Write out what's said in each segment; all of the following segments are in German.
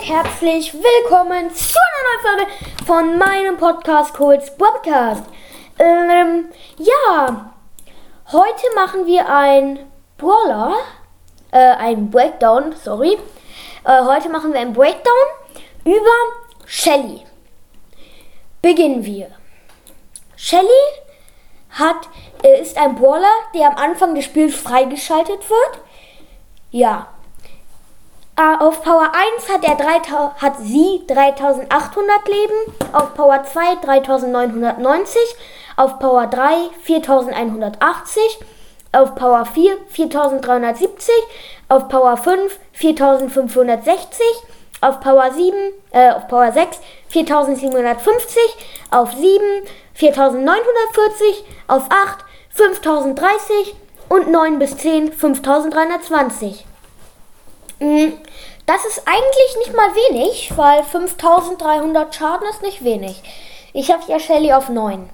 und herzlich willkommen zu einer neuen Folge von meinem Podcast Colts Podcast. Ähm, ja, heute machen wir ein Brawler, äh, ein Breakdown, sorry. Äh, heute machen wir ein Breakdown über Shelly. Beginnen wir. Shelly hat, äh, ist ein Brawler, der am Anfang des Spiels freigeschaltet wird. Ja, auf Power 1 hat, er 3, hat sie 3800 Leben, auf Power 2 3990, auf Power 3 4180, auf Power 4 4370, auf Power 5 4560, auf Power 7, äh, auf Power 6 4750, auf 7 4940, auf 8 5030 und 9 bis 10 5320. Mm, das ist eigentlich nicht mal wenig, weil 5300 Schaden ist nicht wenig. Ich habe ja Shelly auf 9.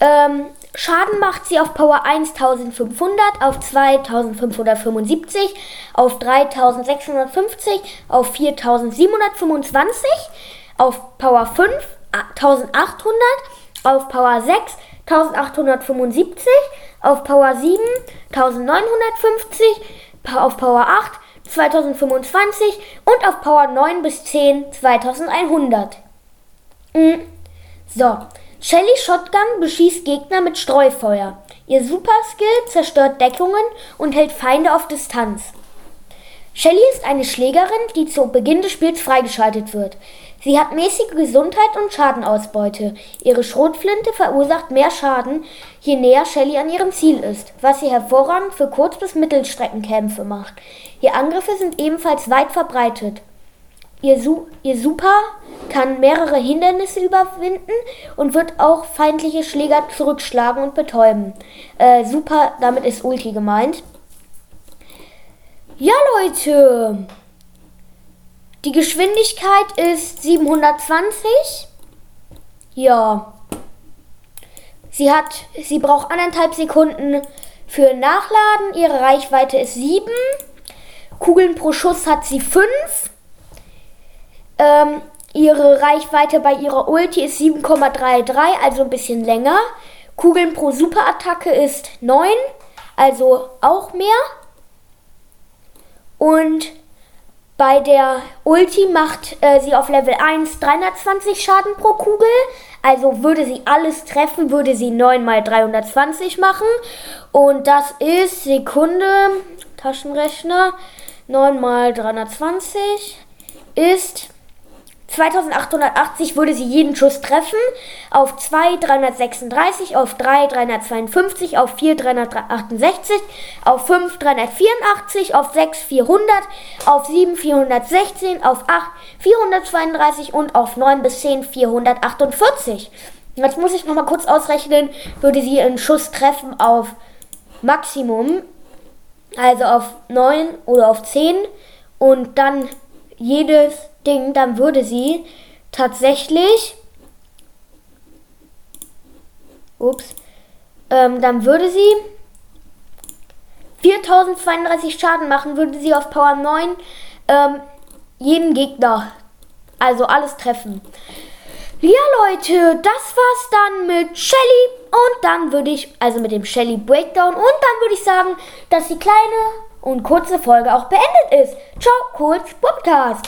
Ähm, Schaden macht sie auf Power 1500, auf 2575, auf 3650, auf 4725, auf Power 5 1800, auf Power 6 1875, auf Power 7 1950, auf Power 8 2025 und auf Power 9 bis 10 2100. Mhm. So, Shelly Shotgun beschießt Gegner mit Streufeuer. Ihr Super Skill zerstört Deckungen und hält Feinde auf Distanz. Shelly ist eine Schlägerin, die zu Beginn des Spiels freigeschaltet wird. Sie hat mäßige Gesundheit und Schadenausbeute. Ihre Schrotflinte verursacht mehr Schaden, je näher Shelly an ihrem Ziel ist, was sie hervorragend für Kurz- bis Mittelstreckenkämpfe macht. Ihre Angriffe sind ebenfalls weit verbreitet. Ihr, Su ihr Super kann mehrere Hindernisse überwinden und wird auch feindliche Schläger zurückschlagen und betäuben. Äh, Super, damit ist Ulti gemeint. Ja, Leute. Die Geschwindigkeit ist 720. Ja. Sie hat, sie braucht anderthalb Sekunden für Nachladen. Ihre Reichweite ist 7. Kugeln pro Schuss hat sie 5. Ähm, ihre Reichweite bei ihrer Ulti ist 7,33, also ein bisschen länger. Kugeln pro Superattacke ist 9, also auch mehr. Und bei der Ulti macht äh, sie auf Level 1 320 Schaden pro Kugel. Also würde sie alles treffen, würde sie 9 mal 320 machen. Und das ist Sekunde, Taschenrechner, 9 mal 320 ist 2880 würde sie jeden Schuss treffen. Auf 2 336, auf 3 352, auf 4 368, auf 5 384, auf 6 400, auf 7 416, auf 8 432 und auf 9 bis 10 448. Jetzt muss ich nochmal kurz ausrechnen, würde sie einen Schuss treffen auf Maximum, also auf 9 oder auf 10 und dann jedes Ding, dann würde sie tatsächlich. Ups. Ähm, dann würde sie 4032 Schaden machen, würde sie auf Power 9 ähm, jeden Gegner, also alles treffen. Ja, Leute, das war's dann mit Shelly und dann würde ich, also mit dem Shelly Breakdown und dann würde ich sagen, dass die kleine und kurze Folge auch beendet ist. Ciao, kurz Podcast.